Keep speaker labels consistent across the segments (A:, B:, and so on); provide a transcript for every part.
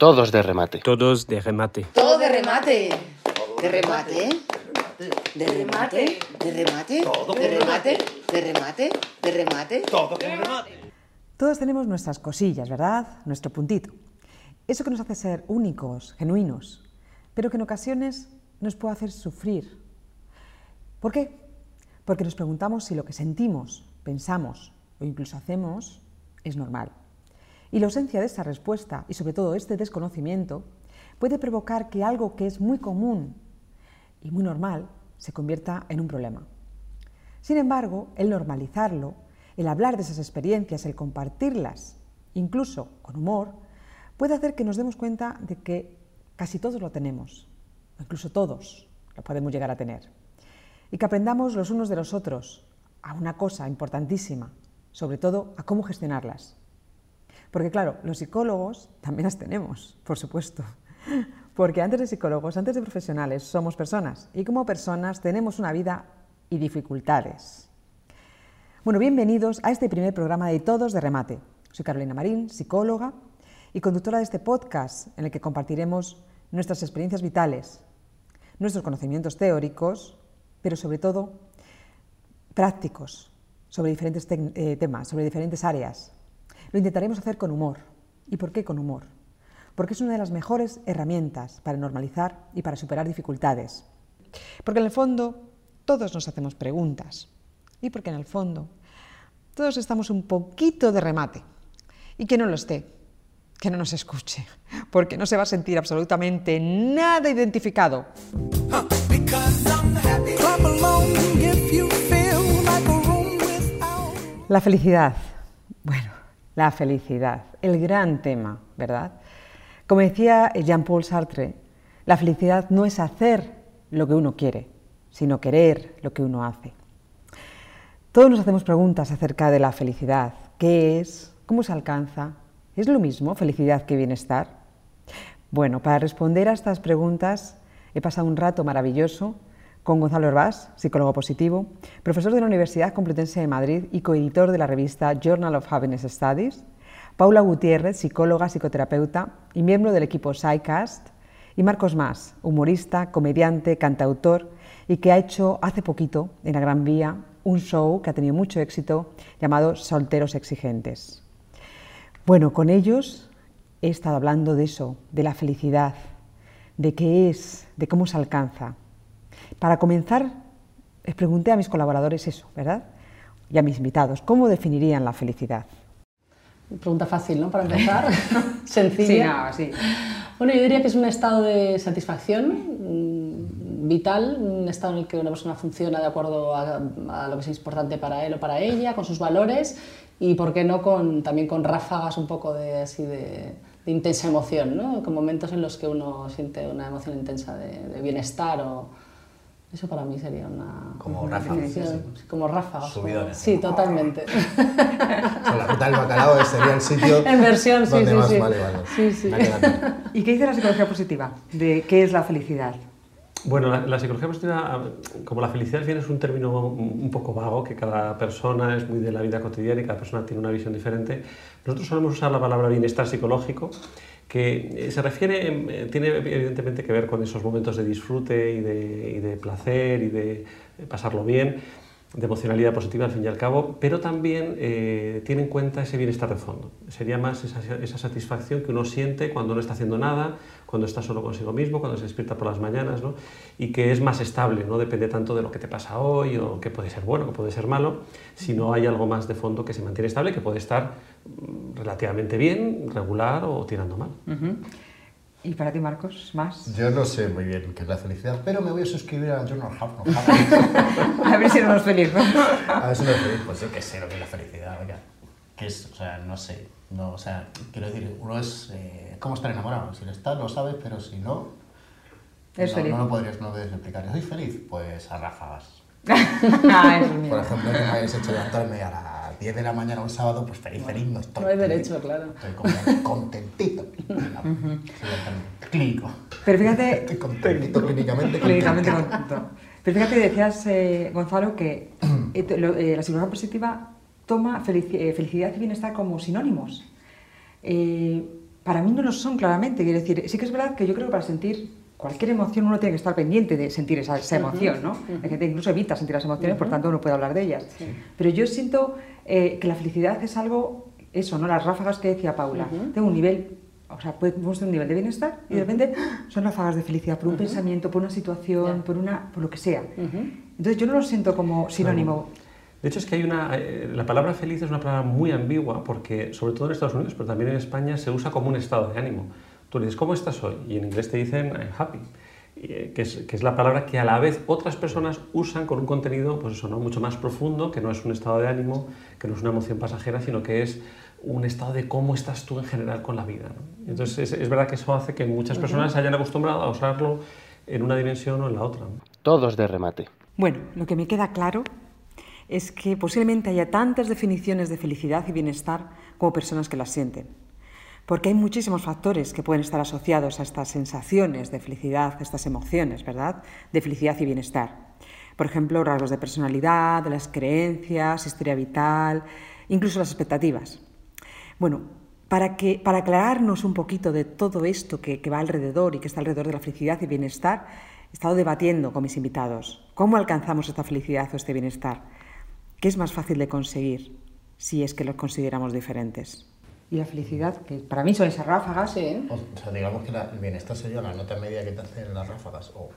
A: Todos de remate.
B: Todos de remate.
C: Todo de remate. De remate. De remate. De remate. De remate. De remate. De remate.
D: Todos tenemos nuestras cosillas, ¿verdad? Nuestro puntito. Eso que nos hace ser únicos, genuinos, pero que en ocasiones nos puede hacer sufrir. ¿Por qué? Porque nos preguntamos si lo que sentimos, pensamos o incluso hacemos es normal. Y la ausencia de esa respuesta y sobre todo este desconocimiento puede provocar que algo que es muy común y muy normal se convierta en un problema. Sin embargo, el normalizarlo, el hablar de esas experiencias, el compartirlas, incluso con humor, puede hacer que nos demos cuenta de que casi todos lo tenemos, incluso todos lo podemos llegar a tener, y que aprendamos los unos de los otros a una cosa importantísima, sobre todo a cómo gestionarlas. Porque claro, los psicólogos también las tenemos, por supuesto. Porque antes de psicólogos, antes de profesionales, somos personas y como personas tenemos una vida y dificultades. Bueno, bienvenidos a este primer programa de Todos de Remate. Soy Carolina Marín, psicóloga y conductora de este podcast en el que compartiremos nuestras experiencias vitales, nuestros conocimientos teóricos, pero sobre todo prácticos sobre diferentes eh, temas, sobre diferentes áreas. Lo intentaremos hacer con humor. ¿Y por qué con humor? Porque es una de las mejores herramientas para normalizar y para superar dificultades. Porque en el fondo todos nos hacemos preguntas. Y porque en el fondo todos estamos un poquito de remate. Y que no lo esté, que no nos escuche, porque no se va a sentir absolutamente nada identificado. La felicidad. La felicidad, el gran tema, ¿verdad? Como decía Jean-Paul Sartre, la felicidad no es hacer lo que uno quiere, sino querer lo que uno hace. Todos nos hacemos preguntas acerca de la felicidad. ¿Qué es? ¿Cómo se alcanza? ¿Es lo mismo felicidad que bienestar? Bueno, para responder a estas preguntas he pasado un rato maravilloso con Gonzalo Herbás, psicólogo positivo, profesor de la Universidad Complutense de Madrid y coeditor de la revista Journal of Happiness Studies, Paula Gutiérrez, psicóloga, psicoterapeuta y miembro del equipo SciCast, y Marcos Más, humorista, comediante, cantautor y que ha hecho hace poquito en la Gran Vía un show que ha tenido mucho éxito llamado Solteros Exigentes. Bueno, con ellos he estado hablando de eso, de la felicidad, de qué es, de cómo se alcanza. Para comenzar, les pregunté a mis colaboradores eso, ¿verdad? Y a mis invitados, ¿cómo definirían la felicidad?
E: Pregunta fácil, ¿no? Para empezar, sencilla.
D: Sí, sí.
E: Bueno, yo diría que es un estado de satisfacción mm, vital, un estado en el que una persona funciona de acuerdo a, lo que es importante para él o para ella, con sus valores y, ¿por qué no?, con, también con ráfagas un poco de, así de, intensa emoción, ¿no? Con momentos en los que uno siente una emoción intensa de bienestar o, eso para mí sería una.
F: Como Rafa.
E: Como Rafa.
F: Subidones.
E: Sí, totalmente.
F: la ruta del bacalao sería el sitio.
E: En versión, sí,
F: donde
E: sí,
F: más
E: sí.
F: Vale, vale.
E: Sí, sí.
D: ¿Y qué dice la psicología positiva de qué es la felicidad?
B: Bueno, la, la, psicología positiva, como la felicidad es un término un poco vago, que cada persona es muy de la vida cotidiana y cada persona tiene una visión diferente, nosotros solemos usar la palabra bienestar psicológico que eh, se refiere, eh, tiene evidentemente que ver con esos momentos de disfrute y de, y de placer y de pasarlo bien, de emocionalidad positiva al fin y al cabo, pero también eh, tiene en cuenta ese bienestar de fondo. Sería más esa, satisfacción que uno siente cuando no está haciendo nada, cuando está solo consigo mismo, cuando se despierta por las mañanas, ¿no? y que es más estable, no depende tanto de lo que te pasa hoy o que puede ser bueno, que puede ser malo, sino hay algo más de fondo que se mantiene estable, que puede estar mm, relativamente bien, regular o tirando mal.
D: ¿Y para ti, Marcos, más?
F: Yo no sé muy bien qué es la felicidad, pero me voy a suscribir a Journal of
D: A ver si eres feliz.
F: a ver si no feliz. Pues yo qué sé lo que es la felicidad, oiga. ¿Qué es? O sea, no sé. No, o sea, quiero decir, uno es eh, cómo estar enamorado. Si lo estás, lo sabes, pero si no,
D: es
F: no,
D: feliz.
F: no lo podrías, no lo podrías explicar. ¿Soy feliz? Pues a ráfagas.
D: ah,
F: Por ejemplo, que me hayas hecho levantarme a las 10 de la mañana un sábado, pues feliz, feliz no estoy.
E: No hay derecho, claro.
F: Estoy como contentito. Clínico.
D: Pero fíjate...
F: Estoy contentito clínicamente.
D: Clínicamente contento. Pero fíjate, decías, eh, Gonzalo, que eh, eh, la psicología positiva toma felici felicidad y bienestar como sinónimos.
G: para mí no lo son claramente. Quiero decir, sí que es verdad que yo creo que para sentir cualquier emoción uno tiene que estar pendiente de sentir esa, esa emoción, ¿no? Hay gente que incluso evita sentir las emociones, por tanto no puede hablar de ellas. Pero yo siento eh, que la felicidad es algo, eso, ¿no? Las ráfagas que decía Paula. Tengo un nivel, o sea, podemos tener un nivel de bienestar y de repente son ráfagas de felicidad por un pensamiento, por una situación, por, una, por lo que sea. Entonces yo no lo siento como sinónimo.
B: De hecho, es que hay una. eh, la palabra feliz es una palabra muy ambigua porque, sobre todo en Estados Unidos, pero también en España, se usa como un estado de ánimo. Tú le dices, ¿cómo estás hoy? Y en inglés te dicen, I'm happy. Eh, Que es, que es la palabra que a la vez otras personas usan con un contenido pues eso, ¿no? mucho más profundo, que no es un estado de ánimo, que no es una emoción pasajera, sino que es un estado de cómo estás tú en general con la vida. ¿no? Entonces, es, es verdad que eso hace que muchas personas se hayan acostumbrado a usarlo en una dimensión o en la otra. ¿no?
A: Todos de remate.
G: Bueno, lo que me queda claro es que posiblemente haya tantas definiciones de felicidad y bienestar como personas que las sienten. Porque hay muchísimos factores que pueden estar asociados a estas sensaciones de felicidad, a estas emociones, ¿verdad? De felicidad y bienestar. Por ejemplo, rasgos de personalidad, las creencias, historia vital, incluso las expectativas. Bueno, para, que, para aclararnos un poquito de todo esto que, que va alrededor y que está alrededor de la felicidad y bienestar, he estado debatiendo con mis invitados cómo alcanzamos esta felicidad o este bienestar. ¿Qué es más fácil de conseguir si es que los consideramos diferentes? Y la felicidad, que para mí son esas ráfagas.
E: Sí.
F: O sea, digamos que la- el bienestar sería la nota media que te hacen las ráfagas. O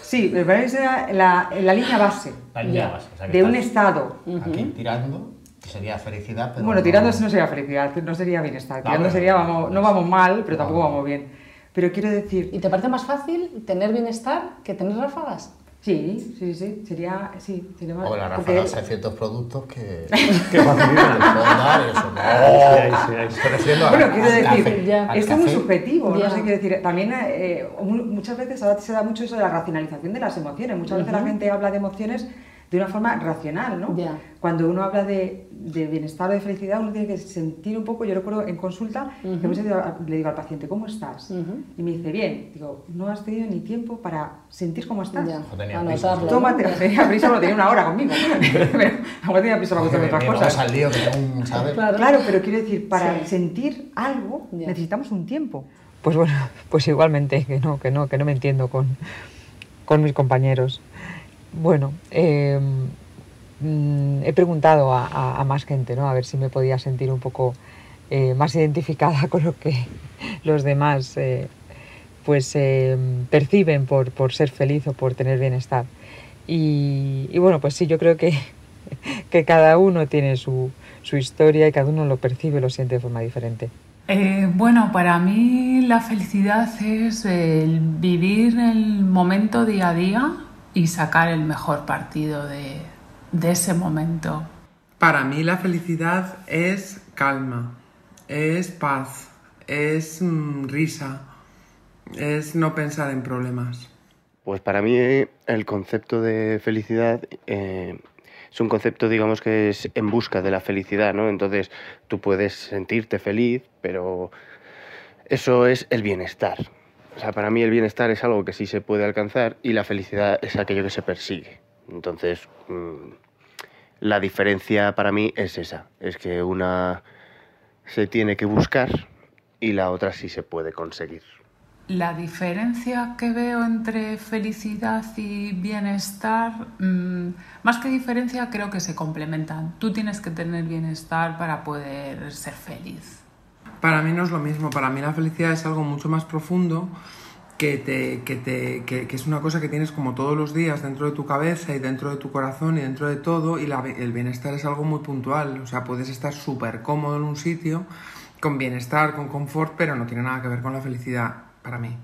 G: Sí, me parece la, la línea base
F: la línea
E: Ya.
F: base. O sea, que
G: de un estado.
F: Aquí tirando, que sería felicidad, pero.
G: Bueno,
F: no-
G: tirando no sería felicidad, no sería bienestar.
F: No,
G: Tirando
F: pero-
G: sería, vamos, no vamos mal, pero tampoco
F: vamos
G: bien. Pero quiero decir,
E: ¿Y te parece más fácil tener bienestar que tener ráfagas?
G: Sí, sí, sí, sería, sí, sería más.
F: O
G: porque-
F: ráfagas hay ciertos productos que.
B: Que
F: eso. No.
B: Sí, sí, sí.
F: A-
G: Bueno, quiero decir,
E: ya.
G: esto es muy subjetivo, no sé qué decir. También eh, mu- muchas veces ahora se da mucho eso de la racionalización de las emociones. Muchas veces la gente habla de emociones de una forma racional, ¿no?
E: Ya.
G: Cuando uno habla de, de bienestar o de felicidad, uno tiene que sentir un poco, yo recuerdo en consulta, que muchas veces le digo al paciente, ¿cómo estás? Y me dice, bien. Digo, no has tenido ni tiempo para sentir cómo estás.
E: Ya.
F: Ojo, tenía prisa.
E: Anotarlo.
G: Tómate,
E: ¿no?
G: tenía prisa, lo tenía una hora conmigo. pero ahora tenía prisa para contarme otras cosas.
F: al lío, que tengo.
E: Claro.
G: Claro, pero quiero decir, para
E: Sí.
G: sentir algo
E: Ya.
G: necesitamos un tiempo.
H: Pues bueno, pues igualmente, que no, que no, que no me entiendo con, con mis compañeros. Bueno, eh, he preguntado a, a- a más gente, ¿no? A ver si me podía sentir un poco eh, más identificada con lo que los demás eh, pues eh, perciben por, por ser feliz o por tener bienestar. Y, y bueno, pues sí, yo creo que, que cada uno tiene su, su historia y cada uno lo percibe, lo siente de forma diferente.
I: Eh, bueno, para mí la felicidad es el vivir el momento día a día y sacar el mejor partido de, de ese momento.
J: Para mí la felicidad es calma, es paz, es mm, risa, es no pensar en problemas.
A: Pues para mí eh, el concepto de felicidad eh, es un concepto, digamos, que es en busca de la felicidad, ¿no? Entonces tú puedes sentirte feliz, pero eso es el bienestar. O sea, para mí el bienestar es algo que sí se puede alcanzar y la felicidad es aquello que se persigue. Entonces, mm, la diferencia para mí es esa, es que una se tiene que buscar y la otra sí se puede conseguir.
I: La diferencia que veo entre felicidad y bienestar, mm, más que diferencia, creo que se complementan. Tú tienes que tener bienestar para poder ser feliz.
J: Para mí no es lo mismo, para mí la felicidad es algo mucho más profundo que, te, que, te, que, es una cosa que tienes como todos los días dentro de tu cabeza y dentro de tu corazón y dentro de todo y la- el bienestar es algo muy puntual, o sea, puedes estar súper cómodo en un sitio con bienestar, con confort, pero no tiene nada que ver con la felicidad para mí.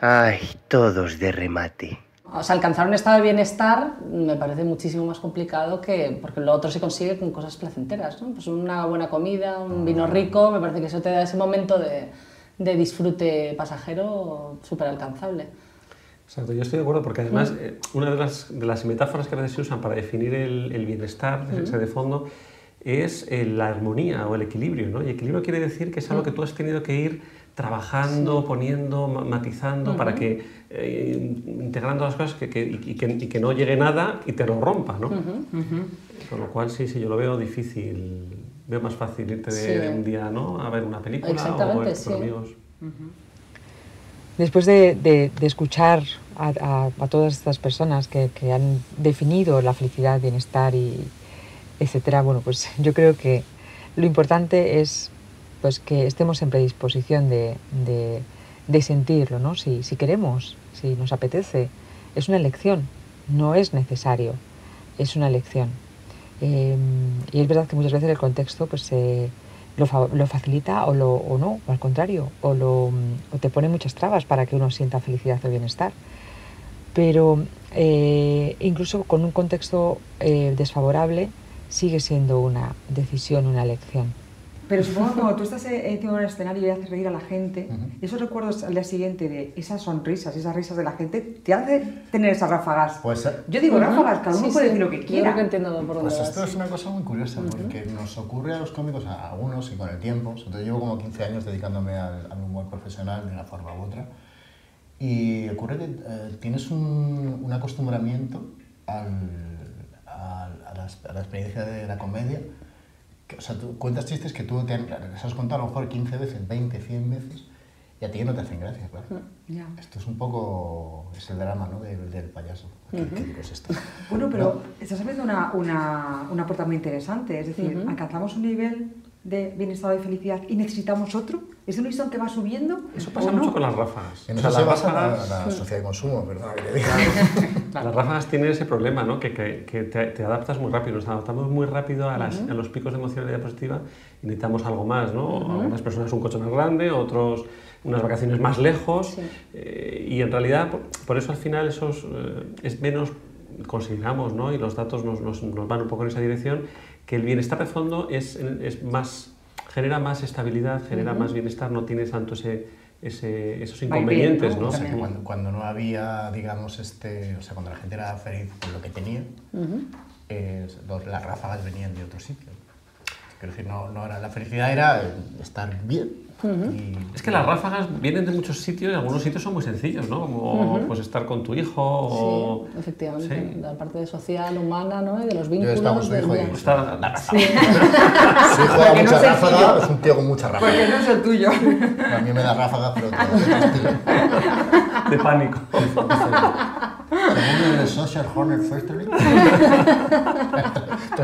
A: Ay, todos de remate.
E: O sea, alcanzar un estado de bienestar me parece muchísimo más complicado que porque lo otro se consigue con cosas placenteras, ¿no? Pues una buena comida, un vino rico, me parece que eso te da ese momento de, de disfrute pasajero súper alcanzable.
B: Exacto, yo estoy de acuerdo porque además eh, una de las, de las metáforas que a veces se usan para definir el, el bienestar ese de fondo es eh, la armonía o el equilibrio, ¿no? Y equilibrio quiere decir que es algo que tú has tenido que ir trabajando, poniendo, ma- matizando para que, eh, integrando las cosas que, que- y, que, y que no llegue nada y te lo rompa, ¿no? Con lo cual sí, sí, yo lo veo difícil veo más fácil irte de,
E: Sí.
B: de un día ¿no? a ver una película o con
E: sí.
B: amigos.
H: Después de, de- de escuchar a, a- a todas estas personas que, que han definido la felicidad, bienestar y etcétera, bueno, pues yo creo que lo importante es pues que estemos en predisposición de, de- de sentirlo, ¿no? Si, si queremos, si nos apetece, es una elección, no es necesario, es una elección. Eh, y es verdad que muchas veces el contexto pues, lo, lo facilita o, lo, o no, o al contrario, o, lo, o te pone muchas trabas para que uno sienta felicidad o bienestar. Pero eh, incluso con un contexto eh, desfavorable sigue siendo una decisión, una elección.
G: Pero supongo que cuando tú estás eh, encima de un escenario y haces reír a la gente,
F: Ujú.
G: esos recuerdos al día siguiente de esas sonrisas, esas risas de la gente, te hace tener esas ráfagas.
F: Pues, eh,
G: Yo digo
E: Ujú.
G: ráfagas, cada uno
E: Sí,
G: puede
E: sí.
G: decir lo que
E: Yo
G: quiera.
E: creo que entiendo por dónde
F: Pues
E: vas,
F: esto es una cosa muy curiosa porque nos ocurre a los cómicos, a algunos y con el tiempo. Todo llevo como 15 años dedicándome al, al humor profesional de una forma u otra. Y ocurre que eh, tienes un, un acostumbramiento al, al- a, la, a la experiencia de la comedia. Que, o sea, tú cuentas chistes que tú te les has contado a lo mejor 15 veces, 20, 100 veces y a ti no te hacen gracia, claro.
G: Ya.
F: Esto es un poco, es el drama ¿no? del, del payaso. ¿Qué, qué digo es esto?
G: Bueno, pero estás abriendo una, una, una puerta muy interesante. Es decir, alcanzamos un nivel de bienestar y felicidad y necesitamos otro. ¿Es un listón que va subiendo?
B: Eso pasa mucho con las ráfagas.
F: En
B: O
F: eso
B: sea,
F: se
B: las
F: basa la,
B: ráfagas-
F: la sociedad de consumo, ¿verdad?
B: Las ráfagas tienen ese problema, ¿no? que, que- que te, te adaptas muy rápido, nos adaptamos muy rápido a, las- a los picos de emocionalidad positiva y necesitamos algo más. ¿no? Algunas personas un coche más grande, otros unas vacaciones más lejos
E: Sí.
B: eh, y en realidad por, por eso al final esos eh, es menos consideramos ¿no? y los datos nos, nos- nos van un poco en esa dirección que el bienestar de fondo es, es más genera más estabilidad genera más bienestar no tiene tanto ese, ese- esos inconvenientes
G: ¿no?
B: ¿no?
F: O sea, que cuando, cuando no había, digamos, este, o sea, cuando la gente era feliz con lo que tenía, eh, los- las ráfagas venían de otro sitio. Quiero decir, no, no era, la felicidad era estar bien. Y-
B: Es que las ráfagas vienen de muchos sitios y algunos sitios son muy sencillos, ¿no? Como pues estar con tu hijo o...
E: Sí, efectivamente,
B: Sí.
E: la parte social, humana, ¿no? Y de los
F: Yo
E: vínculos.
F: estaba con su hijo y
B: la ráfaga.
F: su hijo da
G: no
F: mucha
G: es
F: ráfaga, es un tío con mucha ráfaga.
G: Porque no es el tuyo.
F: A mí me da ráfaga, pero
B: de pánico.
F: Según el Social Hornet Factory,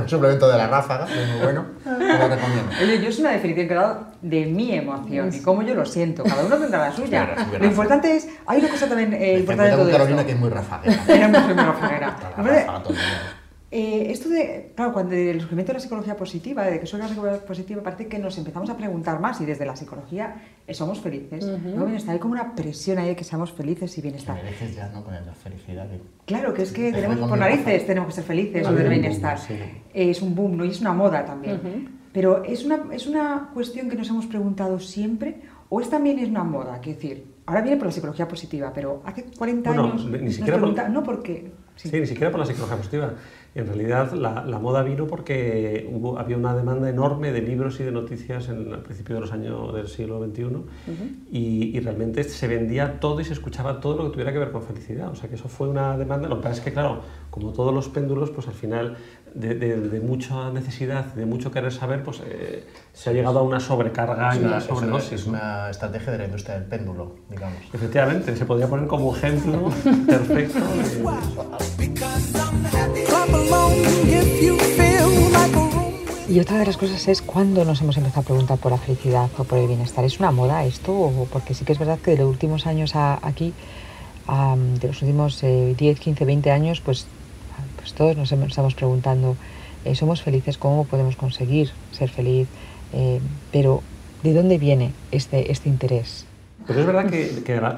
F: un suplemento de la ráfaga, que es muy bueno, te lo recomiendo.
G: Oye, yo es una definición que he dado de mi emoción y cómo yo lo siento. Cada uno tendrá la suya.
F: Claro,
G: Lo importante es. Hay una cosa también eh, importante de todo
F: Carolina,
G: esto.
F: que es muy rafaguera.
G: Era muy, muy
F: ráfaga el.
G: Eh, esto de, claro, cuando el surgimiento de la psicología positiva, de que soy la psicología positiva, parece que nos empezamos a preguntar más y desde la psicología eh, somos felices. Luego bienestar, hay como una presión ahí de que seamos felices y
F: Te
G: bienestar.
F: mereces ya, ¿no? Con la felicidad. Que...
G: Claro, que es que
F: Te
G: tenemos por narices, tenemos que ser felices
B: Es
G: o del
B: un boom,
G: bienestar.
B: sí.
G: Eh, es un boom, ¿no? Y es una moda también. Pero ¿es una, ¿es una cuestión que nos hemos preguntado siempre o es también es una moda? Quiero decir, ahora viene por la psicología positiva, pero hace 40
B: Bueno,
G: años
B: ni
G: nos
B: siquiera por-
G: pregunta- no porque... sí.
B: Sí, ni siquiera por la psicología positiva. En realidad, la, la moda vino porque hubo, había una demanda enorme de libros y de noticias en, al principio de los años del siglo XXI y, y realmente se vendía todo y se escuchaba todo lo que tuviera que ver con felicidad. O sea que eso fue una demanda. Lo que pasa es que, claro, como todos los péndulos, pues al final de, de- de mucha necesidad, de mucho querer saber, pues eh, se ha llegado a una sobrecarga
F: Es
B: y
F: una,
B: una
F: es una-
B: sobredosis.
F: es una estrategia de la industria del péndulo, digamos.
B: Efectivamente, se podría poner como ejemplo perfecto. de-
H: Y otra de las cosas es cuándo nos hemos empezado a preguntar por la felicidad o por el bienestar. ¿Es una moda esto? Porque sí que es verdad que de los últimos años aquí, de los últimos eh, 10, 15, 20 años, pues, pues todos nos estamos preguntando, eh, ¿somos felices? ¿Cómo podemos conseguir ser feliz? Eh, pero, ¿de dónde viene este, este interés?
B: Pero es verdad que,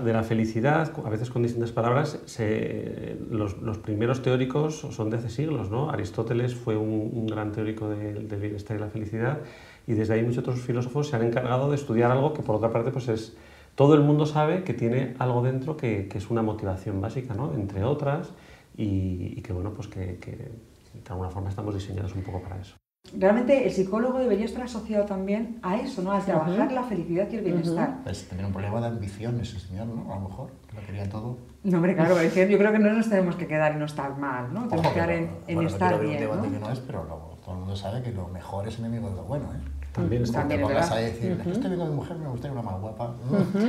B: de la- felicidad, a veces con distintas palabras, se- los, los primeros teóricos son de hace siglos. ¿no? Aristóteles fue un, gran teórico de- del bienestar y la felicidad y desde ahí muchos otros filósofos se han encargado de estudiar algo que por otra parte pues es... Todo el mundo sabe que tiene algo dentro que, es una motivación básica, ¿no? entre otras, y, y que bueno, pues que, que de alguna forma estamos diseñados un poco para eso.
G: Realmente el psicólogo debería estar asociado también a eso, ¿no? A trabajar la felicidad y el bienestar.
F: Es tener un problema de ambición ese señor, ¿no? A lo mejor, que lo quería todo.
G: No, hombre, claro, es que yo creo que no nos tenemos que quedar en no estar mal, ¿no? Tenemos que quedar
F: que
G: en,
F: no-
G: en
F: bueno, no
G: estar
F: abrir
G: bien,
F: un debate
G: ¿no?
F: que no es, pero luego todo el mundo sabe que lo mejor es enemigo de lo bueno, ¿eh?
B: También está.
F: Cuando te
G: También es
F: pongas a decir, estoy viendo a mi mujer, me gustaría una más guapa.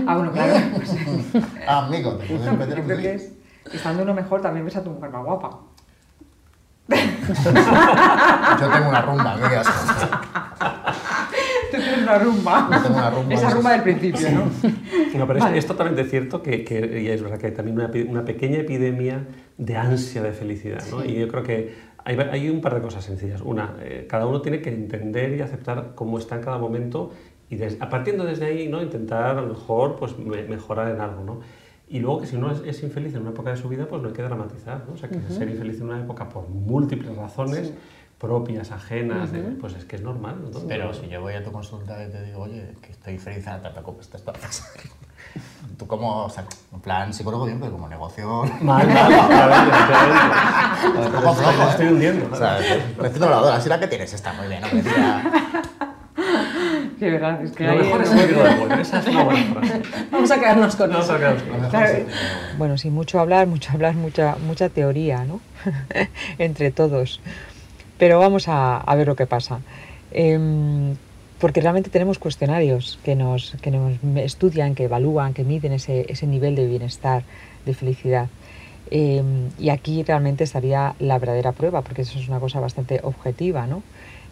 G: Ah, bueno, claro. Pues,
F: Ah, amigo, te puedes meter un
G: que es, estando uno mejor, también ves a tu mujer más guapa.
F: Yo tengo una rumba, amigas.
G: Tú tienes una rumba.
F: Yo tengo una rumba.
G: Esa rumba del principio, ¿no?
B: No, pero es-
G: Vale.
B: es, totalmente cierto que, que- y es verdad que hay también una, una pequeña epidemia de ansia de felicidad, ¿no? Y yo creo que hay, hay un par de cosas sencillas. Una, eh, cada uno tiene que entender y aceptar cómo está en cada momento y des- a partiendo desde ahí, ¿no? Intentar a lo mejor pues, me- mejorar en algo, ¿no? Y luego que si uno es, es infeliz en una época de su vida, pues no hay que dramatizar, ¿no? O sea, que ser infeliz en una época por múltiples razones, propias, ajenas, de- pues es que es normal, ¿no?
F: Pero si yo voy a tu consulta y te digo, oye, que estoy feliz, ah, te preocupes, te está pasando. Tú como, o sea, en plan psicólogo bien, pero como negocio...
B: Mal, mal, estoy hundiendo.
F: O sea, recién habladora, así la que tienes está muy bien, hombre, tía.
G: Sí, verdad, es que
B: Lo mejor es. Esa es una buena frase.
E: Vamos a quedarnos con eso.
G: Claro.
H: Bueno, sí, mucho hablar, mucho hablar, mucha, mucha teoría, ¿no? Entre todos. Pero vamos a, a ver lo que pasa. Em, porque realmente tenemos cuestionarios que nos, que nos estudian, que evalúan, que miden ese, ese nivel de bienestar, de felicidad. Em, y aquí realmente estaría la verdadera prueba, porque eso es una cosa bastante objetiva, ¿no?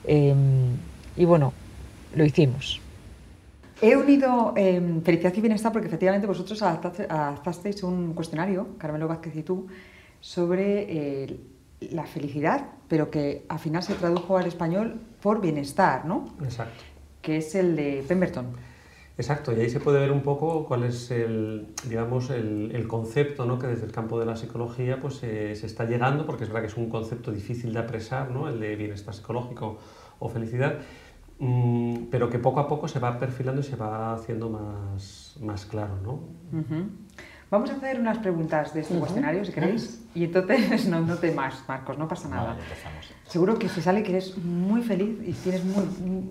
H: Em, y bueno, lo hicimos.
G: He unido eh, felicidad y bienestar porque efectivamente vosotros adaptaste- adaptasteis un cuestionario, Carmelo Vázquez y tú, sobre eh, la felicidad, pero que al final se tradujo al español por bienestar, ¿no?
B: Exacto.
G: Que es el de Pemberton.
B: Exacto, y ahí se puede ver un poco cuál es el, digamos, el, el concepto ¿no? que desde el campo de la psicología pues, eh, se está llegando, porque es verdad que es un concepto difícil de apresar, ¿no? el de bienestar psicológico o felicidad, mm, pero que poco a poco se va perfilando y se va haciendo más, más claro. ¿no?
G: Ujú. Vamos a hacer unas preguntas de este cuestionario, si queréis, y entonces no, no te más, Marcos, no pasa nada.
F: Vale, empezamos.
G: Seguro que se sale que eres muy feliz y tienes muy,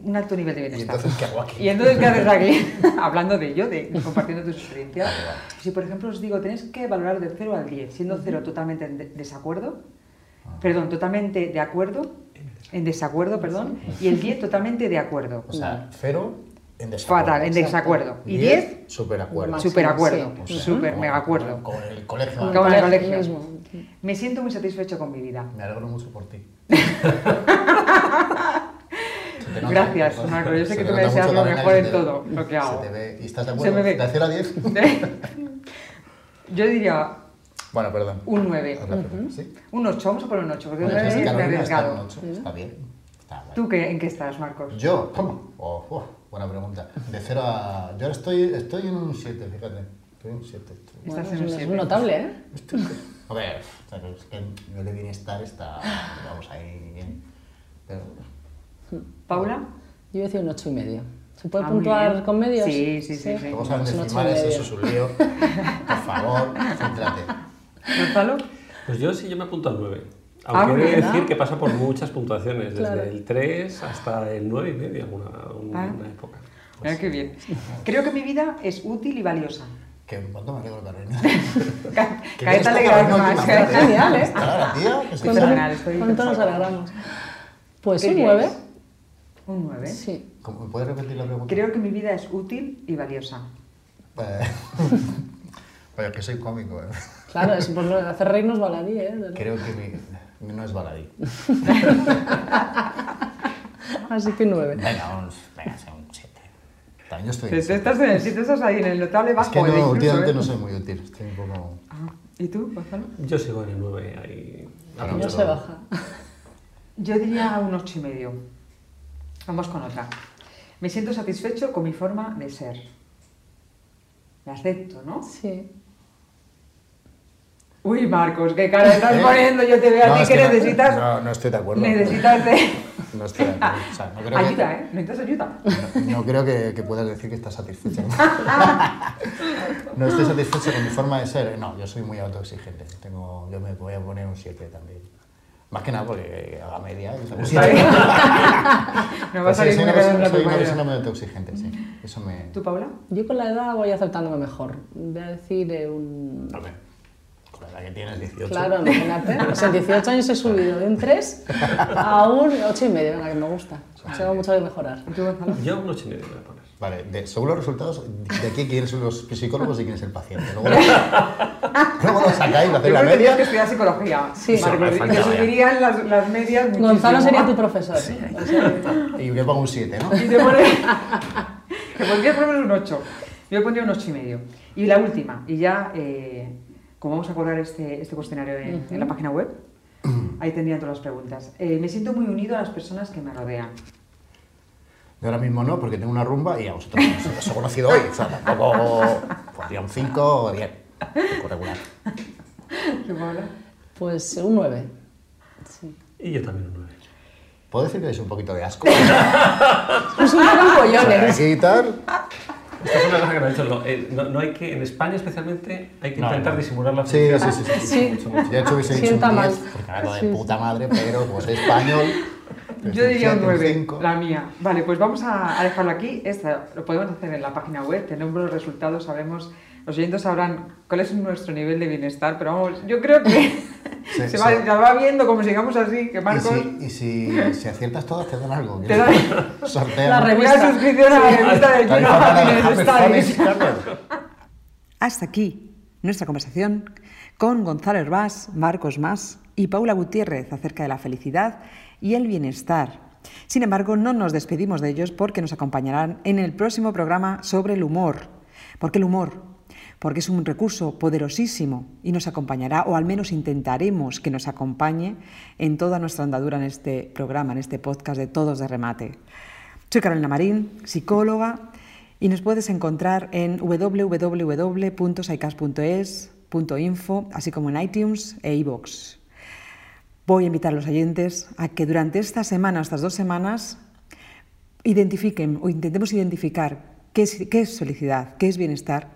G: un alto nivel de
F: ¿Y
G: bienestar.
F: entonces qué hago aquí?
G: ¿Y entonces qué haces aquí? Hablando de ello, de, compartiendo tus experiencias. Si, por ejemplo, os digo, tenéis que valorar del 0 al 10, siendo 0 totalmente en de- desacuerdo,
F: Ah.
G: perdón, totalmente de acuerdo, en desacuerdo, perdón, y el 10 totalmente de acuerdo.
F: O sea, cero en desacuerdo.
G: Fatal, en desacuerdo. Y 10,
F: super acuerdo.
E: Máximo,
G: super acuerdo,
E: sí.
F: O sea,
G: super
F: como-
G: mega acuerdo.
F: Como en el colegio.
G: En el
E: colegio
G: colegio.
E: mismo.
G: Me siento muy satisfecho con mi vida.
F: Me alegro mucho por ti. Te nota,
G: Gracias,
F: ¿no?
G: Marco. Yo sé que
F: te
G: tú me deseas lo mejor en
F: te-
G: todo lo que hago.
F: Se te ve. ¿Y estás de
G: Se
F: acuerdo?
G: me ve.
F: ¿De 0 a 10?
G: Yo diría
F: bueno, perdón.
G: un 9.
F: Haz la pregunta, ¿sí?
G: Un 8, vamos a poner un 8, porque
F: Bueno,
G: 9
F: es
G: es
F: Carolina está en
G: arriesgado.
F: ocho, Está bien. Está guay.
G: ¿Tú qué, en qué estás, Marcos?
F: Yo, ¿cómo? Oh, oh, buena pregunta. De 0 a. Yo ahora estoy, estoy en un 7, fíjate. Estoy en un 7.
E: Bueno,
G: Estás en
E: es,
G: un
E: es
G: siete.
E: notable, ¿eh?
F: A ver, o sea, es que el nivel de bienestar está. Vamos ahí bien. Pero.
G: ¿Paula?
E: Yo decía un ocho y medio. ¿Se puede
G: Ah,
E: puntuar
G: bien.
E: con medios?
G: Sí, sí, sí, sí.
E: Pues ocho y
F: decimales,
E: medio.
F: eso es un lío. Por favor, céntrate.
G: ¿Gonzalo?
B: Pues yo sí yo me apunto al 9.
G: Ah,
B: Aunque
G: muy
B: he de
G: bien.
B: decir que pasa por muchas puntuaciones, desde
E: Claro.
B: el 3 hasta el 9 y medio, alguna una,
G: Ah.
B: una época.
G: Mira qué bien. Creo que mi vida es útil y valiosa.
F: Que cuánto me alegro, Carolina.
G: Ca-
F: Que
G: alegrado
F: Carolina
G: más.
E: Genial, ¿eh?
F: Se
E: ¿Cuánto,
G: Fenomenal, estoy
E: cuánto nos alegramos? Pues
G: ¿Qué
E: un
G: diríais?
E: 9.
G: Un 9.
E: Sí.
F: ¿Cómo- ¿Me puedes repetir la pregunta?
G: Creo que mi vida es útil y valiosa.
F: Eh, Pero que soy cómico, ¿eh?
E: Claro, es, pues, no, hacer reírnos baladí, ¿eh?
F: Creo que mi, no es baladí.
E: Así que 9.
F: Venga, un, venga, sea un 7. También yo estoy
G: Tú
F: en siete.
G: estás en el sitio, estás ahí en el notable
F: Es
G: bajo.
F: que
G: eh,
F: no,
G: incluso,
F: últimamente
G: ¿eh?
F: no soy muy útil. Estoy un poco...
G: Ah, ¿Y tú, Gonzalo?
B: Yo sigo en el 9 ahí.
F: Bueno,
E: No
F: pero-
E: se baja.
G: Yo diría un ocho y medio. Vamos con otra. Me siento satisfecho con mi forma de ser. Me acepto, ¿no?
E: Sí.
G: Uy, Marcos, qué cara estás
F: ¿Eh?
G: poniendo. Yo te veo
F: No,
G: a ti
F: es
G: que,
F: que no-
G: necesitas.
F: No, no estoy de acuerdo.
G: necesitas de.
F: No estoy de acuerdo. O sea, no creo que-
G: Ayuda, ¿eh? Necesitas ayuda.
F: No, no creo que, que puedas decir que estás satisfecho. No estoy satisfecho con mi forma de ser. No, yo soy muy autoexigente. Tengo, yo me voy a poner un 7 también. Más que nada porque a la media. ¿eh? Un
G: Está
F: 7.
G: bien.
F: Pues
G: Me va a
F: sí,
G: salir
F: soy
G: muy redonda
F: soy una persona muy autoexigente, sí. Eso me...
G: ¿Tú, Paula?
E: Yo con la edad voy aceptándome mejor. Voy a decir eh, un,
F: A ver, la que tienes, 18.
E: Claro, imagínate. Pues en 18 años he subido de un 3 a un 8 y medio, venga, que me gusta. Tengo mucho que mejorar.
B: Yo un 8 y medio me pones.
F: Vale, de- según los resultados, de aquí quién son los psicólogos y quién es el paciente. Luego, lo- luego lo sacáis, lo hacéis la
G: Yo creo que
F: media.
G: estudiar psicología.
E: Sí.
G: Porque
F: me
G: te subirían las, las medias muchísimo.
E: Gonzalo sería tu profesor.
F: Y yo pongo un 7, ¿no?
G: Y te pone... te pondrías por lo menos un 8. Yo pondría un 8 y medio. Y la última, y ya, eh, como vamos a colgar este, este cuestionario en, en la página web, ahí tendrían todas las preguntas. Eh, me siento muy unido a las personas que me rodean.
F: Yo ahora mismo no, porque tengo una rumba y a vosotros os, he conocido hoy. O sea, tampoco podría un 5 o 10. Un poco regular.
E: Pues un 9. Sí.
B: Y yo también un 9.
F: ¿Puedo decir que es un poquito de asco?
E: Pues un poco
F: O
B: Esta es una cosa que me ha dicho. eh, no, no hay que, en España especialmente, hay que
F: No,
B: intentar
F: no.
B: disimular la
F: Sí, sí, sí, sí.
E: Sí.
B: Mucho,
F: de hecho hubiese dicho un
E: Sienta
F: 10,
E: mal.
F: porque algo de
E: Sí,
F: puta madre, pero como soy español. pues
G: Yo diría un 9,
F: 5.
G: la mía. Vale, pues vamos a, a dejarlo aquí. Esta lo podemos hacer en la página web, tenemos los resultados, sabemos, los oyentes sabrán cuál es nuestro nivel de bienestar, pero vamos, yo creo que Se, va, se va viendo como sigamos así, que
F: Y
G: Marcos...
F: si, y si, si aciertas todas, te dan algo.
G: Te dan-.
E: La
G: Una
E: revista.
G: suscripción a la revista de
F: Carlos.
D: Hasta aquí nuestra conversación con Gonzalo Herbás, Marcos Más y Paula Gutiérrez acerca de la felicidad y el bienestar. Sin embargo, no nos despedimos de ellos porque nos acompañarán en el próximo programa sobre el humor. ¿Por qué el humor? Porque es un recurso poderosísimo y nos acompañará, o al menos intentaremos que nos acompañe en toda nuestra andadura en este programa, en este podcast de Todos de Remate. Soy Carolina Marín, psicóloga, y nos puedes encontrar en www.saicas.es.info, así como en iTunes e iVoox. Voy a invitar a los oyentes a que durante esta semana, estas dos semanas, identifiquen o intentemos identificar qué es, qué es felicidad, qué es bienestar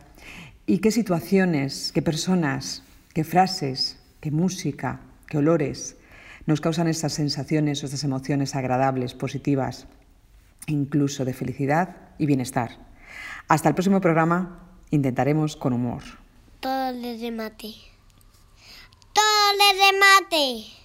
D: y qué situaciones, qué personas, qué frases, qué música, qué olores nos causan esas sensaciones o estas emociones agradables, positivas, incluso de felicidad y bienestar. Hasta el próximo programa, intentaremos con humor.
K: Todo le remate. Todo le remate.